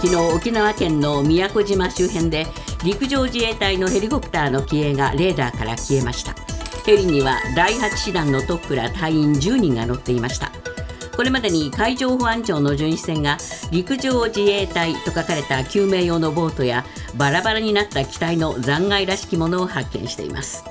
昨日沖縄県の宮古島周辺で陸上自衛隊のヘリコプターの機影がレーダーから消えました。ヘリには第8師団のトップら隊員10人が乗っていました。これまでに海上保安庁の巡視船が陸上自衛隊と書かれた救命用のボートやバラバラになった機体の残骸らしきものを発見しています。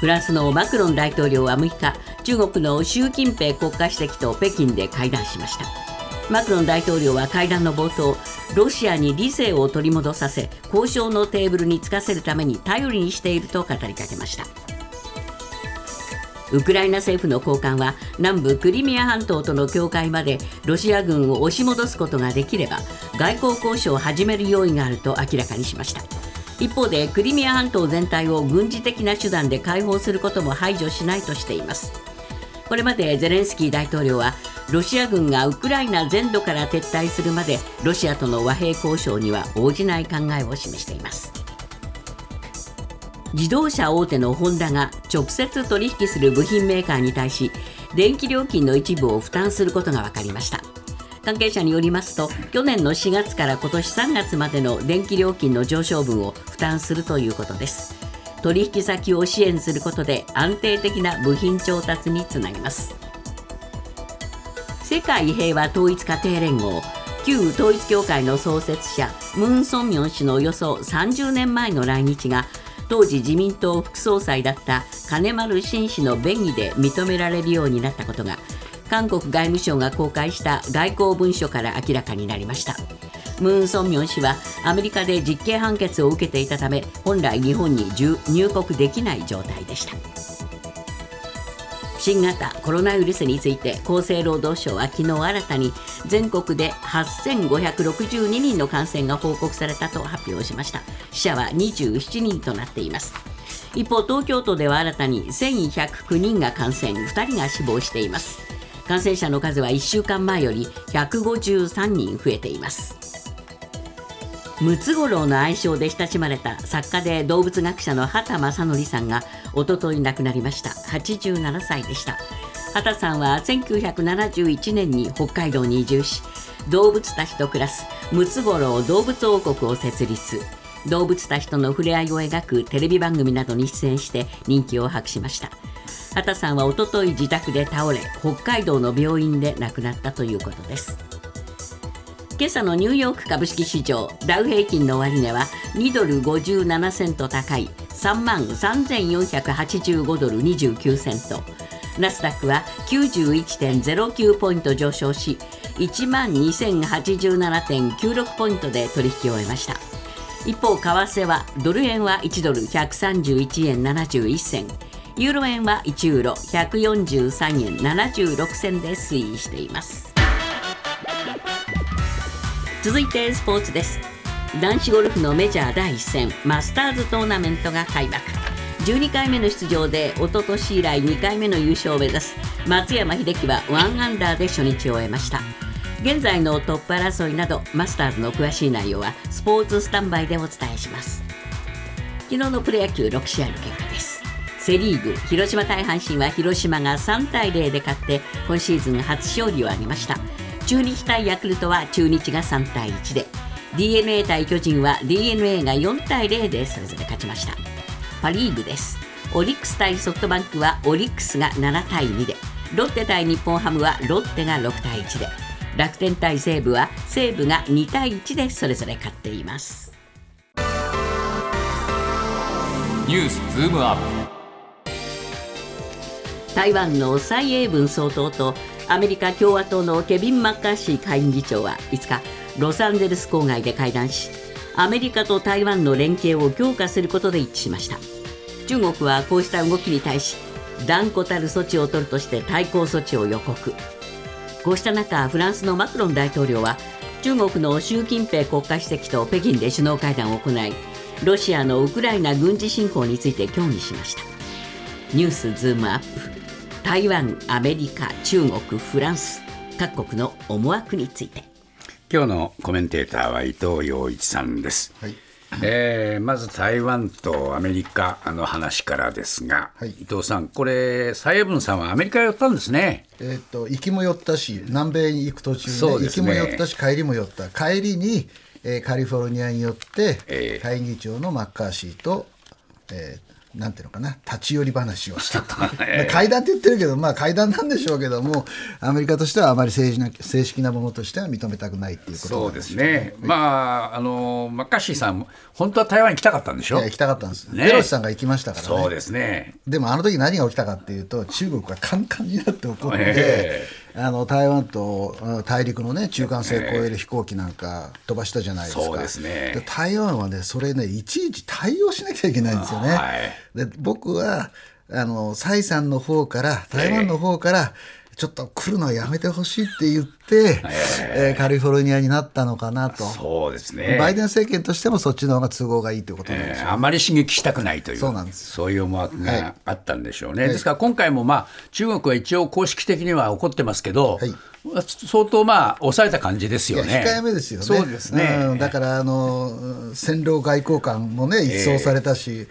フランスのマクロン大統領は6日中国の習近平国家主席と北京で会談しました。マクロン大統領は会談の冒頭ロシアに理性を取り戻させ交渉のテーブルにつかせるために頼りにしていると語りかけました。ウクライナ政府の高官は南部クリミア半島との境界までロシア軍を押し戻すことができれば外交交渉を始める用意があると明らかにしました。一方でクリミア半島全体を軍事的な手段で解放することも排除しないとしています。これまでゼレンスキー大統領はロシア軍がウクライナ全土から撤退するまでロシアとの和平交渉には応じない考えを示しています。自動車大手のホンダが直接取引する部品メーカーに対し電気料金の一部を負担することが分かりました。関係者によりますと去年の4月から今年3月までの電気料金の上昇分を負担するということです。取引先を支援することで安定的な部品調達につなげます。世界平和統一家庭連合旧統一教会の創設者ムン・ソンミョン氏のおよそ30年前の来日が当時自民党副総裁だった金丸信氏の便宜で認められるようになったことが韓国外務省が公開した外交文書から明らかになりました。ムン・ソンミョン氏はアメリカで実刑判決を受けていたため本来日本に入国できない状態でした。新型コロナウイルスについて厚生労働省は昨日新たに全国で8562人の感染が報告されたと発表しました。死者は27人となっています。一方東京都では新たに1109人が感染2人が死亡しています。感染者の数は1週間前より153人増えています。ムツゴロウの愛称で親しまれた作家で動物学者の畑正則さんがおととい亡くなりました。87歳でした。畑さんは1971年に北海道に移住し動物たちと暮らすムツゴロウ動物王国を設立。動物たちとの触れ合いを描くテレビ番組などに出演して人気を博しました。畑さんはおととい自宅で倒れ北海道の病院で亡くなったということです。今朝のニューヨーク株式市場ダウ平均の終値は2ドル57セント高い3万3485ドル29セント。ナスダックは91.09ポイント上昇し1万2087.96ポイントで取引を終えました。一方為替はドル円は1ドル131円71銭。ユーロ円は1ユーロ143円76銭で推移しています。続いてスポーツです。男子ゴルフのメジャー第1戦マスターズトーナメントが開幕。12回目の出場で一昨年以来2回目の優勝を目指す松山英樹は1アンダーで初日を終えました。現在のトップ争いなどマスターズの詳しい内容はスポーツスタンバイでお伝えします。昨日のプロ野球6試合の結果です。セ・リーグ広島対阪神は広島が3対0で勝って今シーズン初勝利を挙げました。中日対ヤクルトは中日が3対1で。d n a 対巨人は d n a が4対0でそれぞれ勝ちました。パ・リーグです。オリックス対ソフトバンクはオリックスが7対2で。ロッテ対日本ハムはロッテが6対1で。楽天対西武は西武が2対1でそれぞれ勝っています。ニュースズームアップ。台湾の蔡英文総統とアメリカ共和党のケビン・マッカーシー下院議長は5日ロサンゼルス郊外で会談しアメリカと台湾の連携を強化することで一致しました。中国はこうした動きに対し断固たる措置を取るとして対抗措置を予告。こうした中フランスのマクロン大統領は中国の習近平国家主席と北京で首脳会談を行いロシアのウクライナ軍事侵攻について協議しました。ニュースズームアップ。台湾アメリカ中国フランス各国の思惑について。今日のコメンテーターは伊藤洋一さんです、はい。えーまず台湾とアメリカの話からですが、はい。伊藤さん、これ、蔡英文さんはアメリカへ寄ったんですね。えー、と行きも寄ったし南米に行く途中ね行きも寄ったし帰りも寄った。帰りに、えーカリフォルニアによって、ええ会議長のマッカーシーと、えーなんていうのかな立ち寄り話をしたと、ええ。会談って言ってるけどまあ会談なんでしょうけどもアメリカとしてはあまり政治な正式なものとしては認めたくないっていうことそうですね、まあ、あのマッカーシーさん、本当は台湾に来たかったんでしょ？行きたかったんです、ね。ペロシさんが行きましたからね。そうですね。でもあの時何が起きたかっていうと中国がカンカンになって怒って、えあの台湾とうん大陸のね中間線を越える飛行機なんか飛ばしたじゃないですか、そうですね。で台湾はねそれねいちいち対応しなきゃいけないんですよね、はいで僕はあの蔡さんの方から台湾の方から、ちょっと来るのはやめてほしいって言って、えーカリフォルニアになったのかなと。そうですね。バイデン政権としてもそっちの方が都合がいいということなんでしょうえーあまり刺激したくないというそうなんですそういう思惑はいがあったんでしょうね、ですから今回も、まあ、中国は一応公式的には怒ってますけど、はい相当まあ抑えた感じですよね。控えめですよね。そうですね、うんだからあの戦狼外交官もね一掃されたし。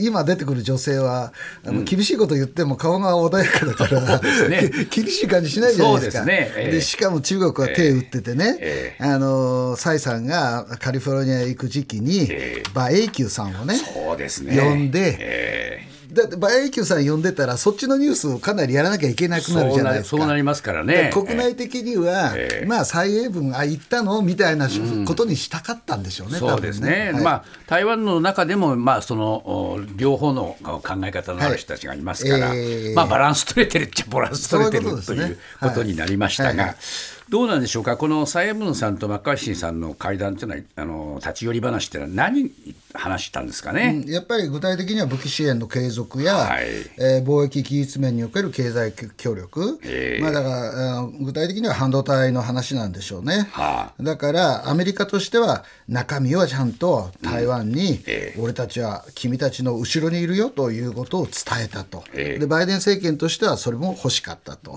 今出てくる女性はあの厳しいこと言っても顔が穏やかだから、ね。厳しい感じしないじゃないですか。ですね。ええ。でしかも中国は手打っててね、えあの蔡さんがカリフォルニアへ行く時期に、ええ。馬英九さんをねそうですね。呼んで、えだって馬英九さん呼んでたらそっちのニュースをかなりやらなきゃいけなくなるじゃないですか。そうなりますからね。で国内的には、ええ。まあ蔡英文あ行ったのみたいなことにしたかったんでしょうね。そうですね、はい。まあ、台湾の中でも、まあ、そのお両方の考え方のある人たちがいますから、はいえ。ーまあ、バランス取れてるっちゃバランス取れてるということになりましたが。どうなんでしょうか、この蔡英文さんとマッカーシーさんの会談というのは、あの立ち寄り話っていうのは、何話したんですかね？やっぱり具体的には武器支援の継続や、はい。えー貿易技術面における経済協力、ええ。まあ、だから具体的には半導体の話なんでしょうね、はだからアメリカとしては中身はちゃんと台湾に、ええ。俺たちは君たちの後ろにいるよということを伝えたと、ええ。でバイデン政権としてはそれも欲しかったと、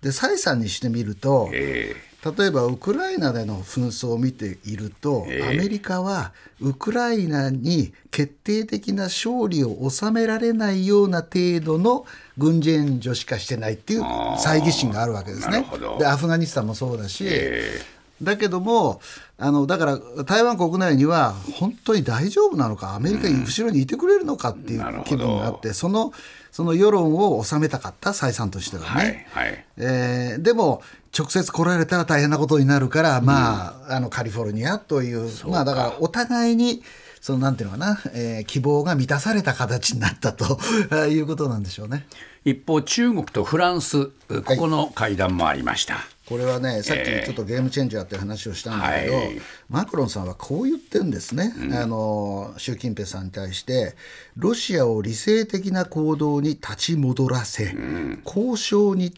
で蔡さんにしてみると、え例えばウクライナでの紛争を見ていると、ええ。アメリカはウクライナに決定的な勝利を収められないような程度の軍事援助しかしてないっていう猜疑心があるわけですね。でアフガニスタンもそうだし、えだけどもあのだから台湾国内には本当に大丈夫なのかアメリカに後ろにいてくれるのかっていう気分があって、そのその世論を収めたかった蔡さんとしてはね。はいはいえーでも直接来られたら大変なことになるから、まああのカリフォルニアというまあだからお互いにそのなんていうのかな、えー希望が満たされた形になったと いうことなんでしょうね。一方、中国とフランス、ここの会談もありました。これはねさっきちょっとゲームチェンジャーって話をしたんだけど、はい。マクロンさんはこう言ってるんですね、あの習近平さんに対してロシアを理性的な行動に立ち戻らせ、交渉に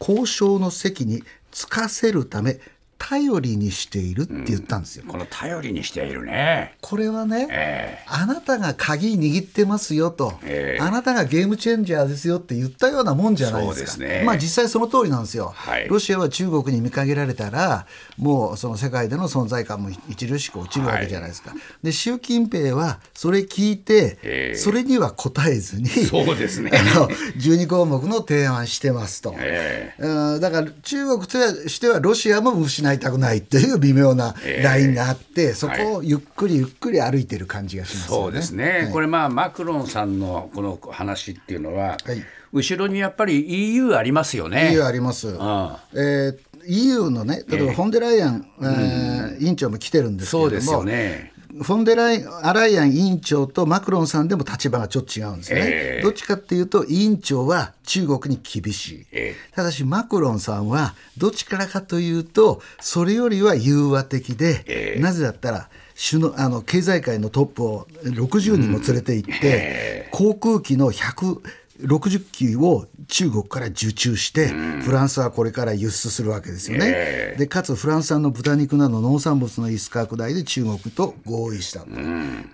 交渉の席につかせるため頼りにしているって言ったんですよ。この頼りにしているね。これはね、えあなたが鍵握ってますよと、ええあなたがゲームチェンジャーですよって言ったようなもんじゃないですか。ねまあ実際その通りなんですよ。はいロシアは中国に見限られたら、もうその世界での存在感も著しく落ちるわけじゃないですか。で、習近平はそれ聞いて、ええそれには答えずに、そうですねあの12項目の提案してますと。えうんだから中国としてはロシアも失いたくないっていう微妙なラインがあって、そこをゆっくりゆっくり歩いてる感じがしますよね。そうですね、これ、まあ、マクロンさんのこの話っていうのは、はい後ろにやっぱり EU ありますよね。EU あります。あえー EU のね、例えばフォンデライアン、えー委員長も来てるんですけれども、そうですよね。フォンデライアライアン委員長とマクロンさんでも立場がちょっと違うんですね。ええどっちかっていうと、委員長は中国に厳しい。えただし、マクロンさんはどっちからかというと、それよりは融和的で、ええなぜだったら、首脳あの経済界のトップを60人も連れて行って、航空機の100 60機を中国から受注して、フランスはこれから輸出するわけですよね。ええ。でかつフランス産の豚肉など農産物の輸出拡大で中国と合意したと、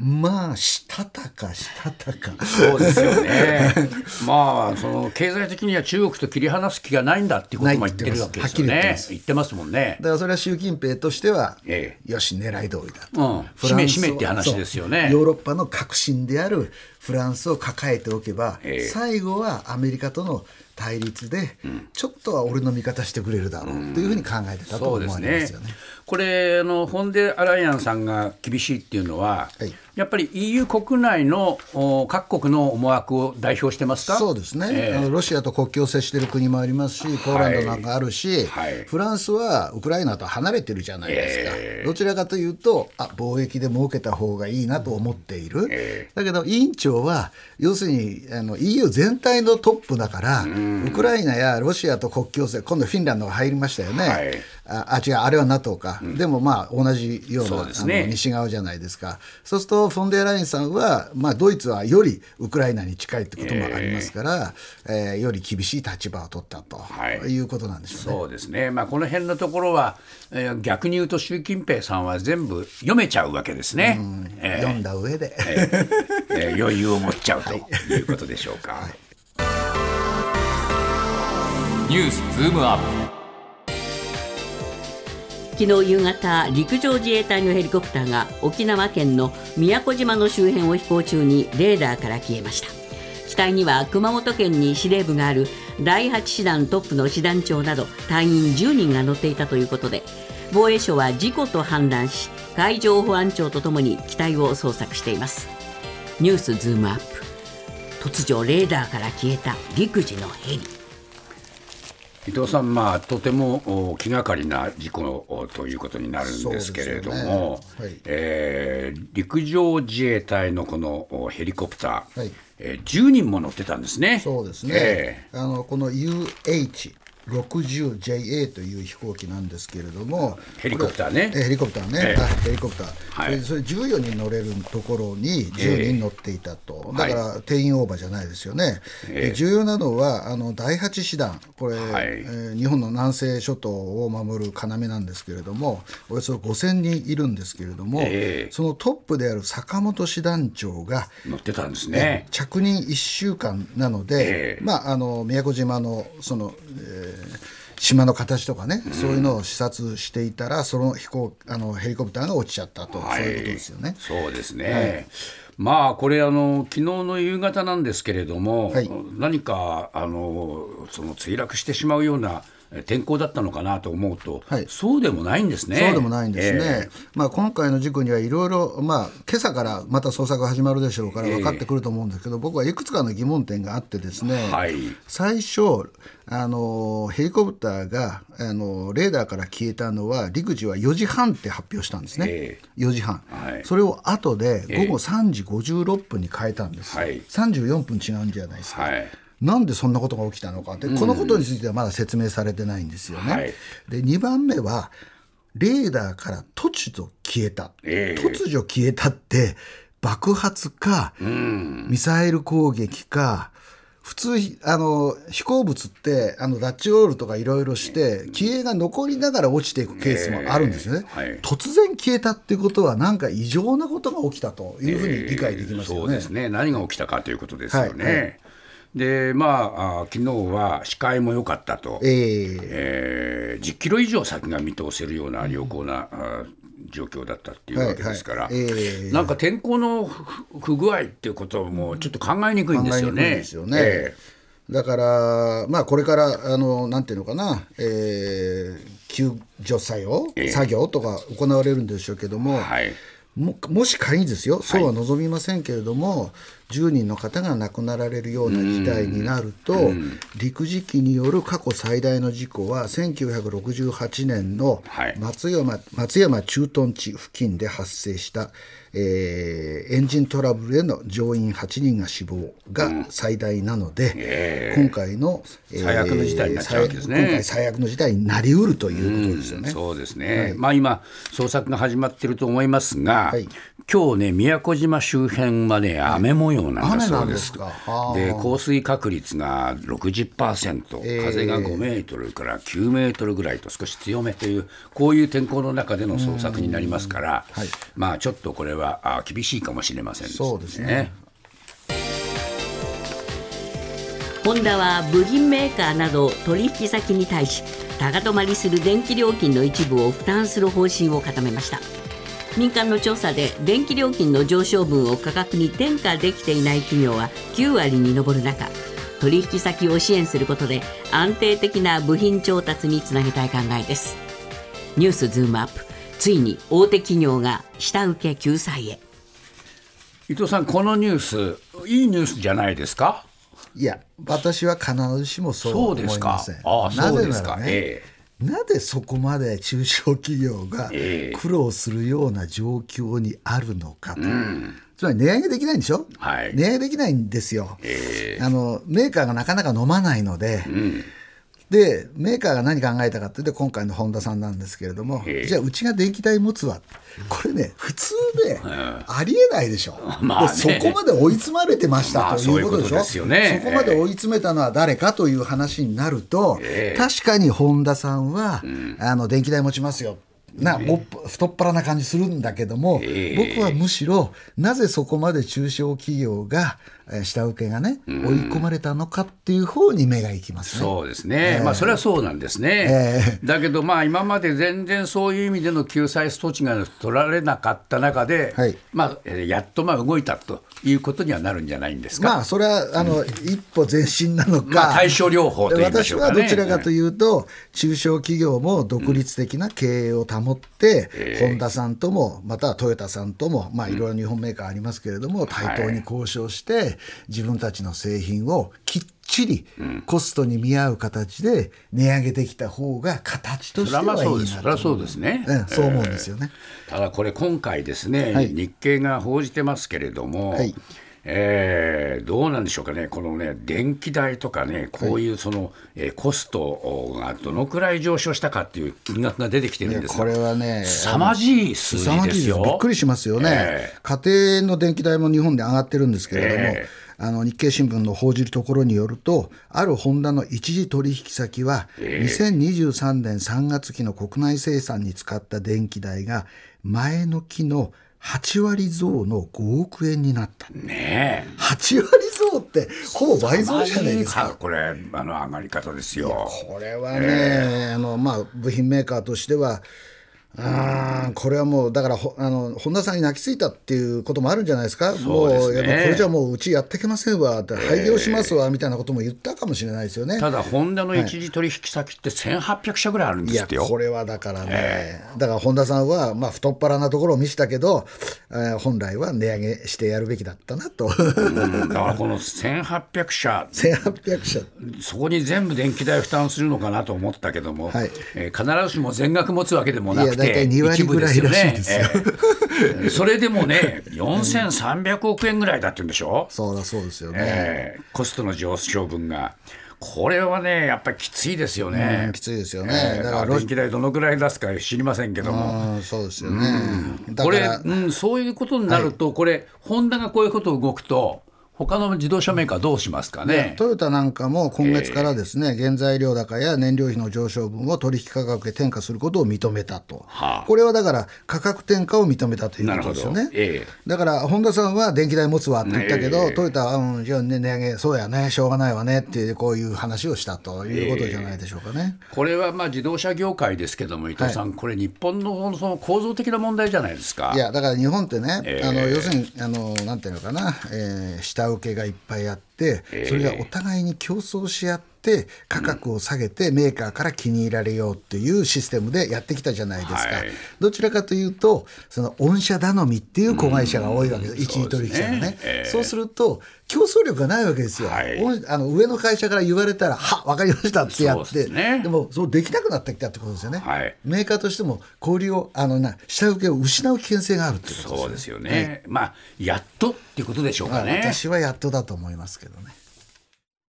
まあしたたかしたたか。そうですよね。まあその経済的には中国と切り離す気がないんだっていうことも言ってるわけですよね。言ってます。言ってますもんね。だ。からそれは習近平としては、えよし狙い通りだと、うん。フランスを締め締めって話ですよね。ヨーロッパの革新であるフランスを抱えておけば、ええ。最後はアメリカとの対立で、ちょっとは俺の味方してくれるだろうというふうに考えてたと思われますよね。これあのフォンデアライアンさんが厳しいっていうのは、はい。やっぱり EU 国内のお各国の思惑を代表してますか？そうですね、ええ。あのロシアと国境を接している国もありますし、ポーランドなんかあるし、はい。フランスはウクライナと離れてるじゃないですか、ええ。どちらかというと、あ貿易で儲けた方がいいなと思っている、えだけど委員長は、要するにあの EU 全体のトップだから、ウクライナやロシアと国境線、今度フィンランドが入りましたよね。はい。ああ違う、あれは NATO か、でもまあ同じようなね。西側じゃないですか、そうするとフォンデアライエンさんは、まあ、ドイツはよりウクライナに近いってこともありますから、えーより厳しい立場を取ったと、はい。い、うことなんでしょうね。そうですね、まあ、この辺のところは、えー逆に言うと習近平さんは全部読めちゃうわけですね。えー読んだ上で、えー余裕を持っちゃうということでしょうか。ニュースズームアップ。昨日夕方陸上自衛隊のヘリコプターが沖縄県の宮古島の周辺を飛行中にレーダーから消えました。機体には熊本県に司令部がある第8師団トップの師団長など隊員10人が乗っていたということで防衛省は事故と判断し海上保安庁とともに機体を捜索しています。ニュースズームアップ。突如レーダーから消えた陸自のヘリ。伊藤さん、まあ、とてもお気がかりな事故おということになるんですけれども、ね。はい。えー陸上自衛隊のこのおヘリコプター、はい。えー10人も乗ってたんですね。そうですね、えあのこの UH60JA という飛行機なんですけれども、ヘリコプターね。ヘリコプターね、ええ。はいヘリコプター、はい。それそれ14人乗れるところに10人乗っていたと、えだから定員オーバーじゃないですよね、ええ。で重要なのはあの第8師団、これ、はい。えー日本の南西諸島を守る要なんですけれども、およそ5000人いるんですけれども、ええ。そのトップである坂本師団長が、乗ってたんですね。着任1週間なので、ええ。まあ、あの宮古島のその、えー島の形とかね、そういうのを視察していたら、その飛行あのヘリコプターが落ちちゃったと、はいそういうことですよね。そうですね。まあこれあの昨日の夕方なんですけれども、はい何かあのその墜落してしまうようなえ天候だったのかなと思うと、はい。そうでもないんですね。そうでもないんですね、えまあ、今回の事故にはいろいろ、まあ今朝からまた捜索が始まるでしょうからええ。分かってくると思うんですけど、僕はいくつかの疑問点があってですね、はい。最初あの、ヘリコプターがあのレーダーから消えたのは、陸自は4時半って発表したんですね、え4時半、はい。それを後でええ。午後3時56分に変えたんです、はい。34分違うんじゃないですか。はいなんでそんなことが起きたのかって、このことについてはまだ説明されてないんですよね。はい。で2番目はレーダーから突如消えた、ええ。突如消えたって爆発か、ミサイル攻撃か普通あの飛行物ってあのダッチオールとかいろいろして消えが残りながら落ちていくケースもあるんですよね、ええ。はい。突然消えたっていうことはなんか異常なことが起きたというふうに理解できますよね。そうですね。何が起きたかということですよね。はいはいでまああ昨日は視界も良かったと、ええ。えー10キロ以上先が見通せるような良好な、あ状況だったっていうわけですから、はいはい。ええ。なんか天候の不不具合っていうこともちょっと考えにくいんですよね。ですよね。えだから、まあ、これからあのなんていうのかな、えー救助作業、ええ。作業とか行われるんでしょうけども、えはい。ももし仮にですよ、そうは望みませんけれども、10人の方が亡くなられるような事態になると、陸自機による過去最大の事故は、1968年のはい。松山,、松山駐屯地付近で発生した、えーエンジントラブルへの乗員8人が死亡が最大なので、え今回の、えー最悪の事態になっちゃうわけですね。最今回最悪の事態になりうるということですよね。そうですね、まあ今、捜索が始まっていると思いますが、はい今日ね宮古島周辺はね雨模様なんだそうです。で降水確率が60%、えー風が5メートルから9メートルぐらいと少し強めというこういう天候の中での捜索になりますから、はい。まあちょっとこれはあ厳しいかもしれませんそうですね。ホンダは部品メーカーなど取引先に対し高止まりする電気料金の一部を負担する方針を固めました民間の調査で電気料金の上昇分を価格に転嫁できていない企業は9割に上る中取引先を支援することで安定的な部品調達につなげたい考えです。ニュースズームアップ。ついに大手企業が下請け救済へ。伊藤さんこのニュースいいニュースじゃないですか？いや私は必ずしもそうは思そうですか。いません。ああなぜそうですか。ならね、えなぜそこまで中小企業がええ。苦労するような状況にあるのかと、つまり値上げできないんでしょ、はい。値上げできないんですよ、えあのメーカーがなかなか飲まないので、でメーカーが何考えたかっていうと今回の本田さんなんですけれども、ええ。じゃあうちが電気代持つわ。これね 普通で ありえないでしょ、まあね。でそこまで追い詰まれてましたまあということでしょ、そういうことですよね。そこまで追い詰めたのは誰かという話になると、ええ。確かに本田さんは、あの電気代持ちますよ。なもっ太っ腹な感じするんだけども、ええ。僕はむしろなぜそこまで中小企業がえー下請けがね、追い込まれたのかっていう方に目がいきますね。そうですね、まあそれはそうなんですね、えだけどまあ今まで全然そういう意味での救済措置が取られなかった中で、はい。まあえーやっとまあ動いたということにはなるんじゃないんですか？まあそれはあの、一歩前進なのか、まあ対症療法と言いまし私ょうかね。はどちらかというと、中小企業も独立的な経営を保って、ホンダさんとも、またはトヨタさんとも、まあ、いろいろ日本メーカーありますけれども、対等に交渉して、自分たちの製品をきっちりコストに見合う形で値上げできた方が形としてはいいなそうです。それはそうですね。うんそう思うんですよね。ただこれ今回ですね、はい日経が報じてますけれども、はいえーどうなんでしょうかね、このね、電気代とかね、こういうその、えーコストがどのくらい上昇したかっていう金額が出てきてるんですこれはね、凄まじい数字ですよ。びっくりしますよね、え家庭の電気代も日本で上がってるんですけれども、えあの日経新聞の報じるところによると、あるホンダの一時取引先は、2023年3月期の国内生産に使った電気代が、前の期の8割増の5億円になった。ねえ。8割増って、ほぼ倍増じゃないですか。これあの上がり方ですよ。これはね、あのまあ、部品メーカーとしては、これはもう、だからほあの、本田さんに泣きついたっていうこともあるんじゃないですか、もそうね。これじゃもううちやっていけませんわって、廃業しますわみたいなことも言ったかもしれないですよね。ただ、ホンダの一時取引先って1800社ぐらいあるんいやですってよ。これはだからね、だから本田さんは、まあ、太っ腹なところを見せたけど、えー本来は値上げしてやるべきだったなと、うんだからこの1800社、1800社、そこに全部電気代負担するのかなと思ったけども、はい。えー必ずしも全額持つわけでもなくて、いや大体2割一部ですよぐらいらしいねですよ。えー それでもね、4300億円ぐらいだって言うんでしょ、そうだそうですよね。えーコストの上昇分が。これはね、やっぱりきついですよね。うんきついですよねえーだだかからら電気代どのぐらい出すか知りませんけども。うんそうですよね。だこれ、うん、そういうことになると、これ、ホンダがこういうこと動くと、他の自動車メーカーどうしますかね？トヨタなんかも今月からですね、原材料高や燃料費の上昇分を取引価格へ転嫁することを認めたと、はあこれはだから価格転嫁を認めたということですよね。。えだから本田さんは電気代持つわって言ったけど、ええトヨタは、うん、じゃあ、ね、値上げ、そうやね、しょうがないわねっていう、こういう話をしたということじゃないでしょうかね。えこれはまあ自動車業界ですけども、伊藤さん、これ、日本のその構造的な問題じゃないですか。いやだから日本ってね、ええあの要するにあのなんていうのかな、えー下ラオケがいっぱいあって、それがお互いに競争し合って価格を下げてメーカーから気に入られようっていうシステムでやってきたじゃないですか、はい。どちらかというとその御社頼みっていう子会社が多いわけです、一時取引者がね。そうですね。ええ。そうすると競争力がないわけですよ、はい。あの上の会社から言われたらは分かりましたってやって。ですね。もそうできなくなってきたってことですよね、はい。メーカーとしても小売りをあのな下請けを失う危険性があるってことですよ。ねそうですよね、まあ、やっとっていうことでしょうまあかね。私はやっとだと思いますけどね。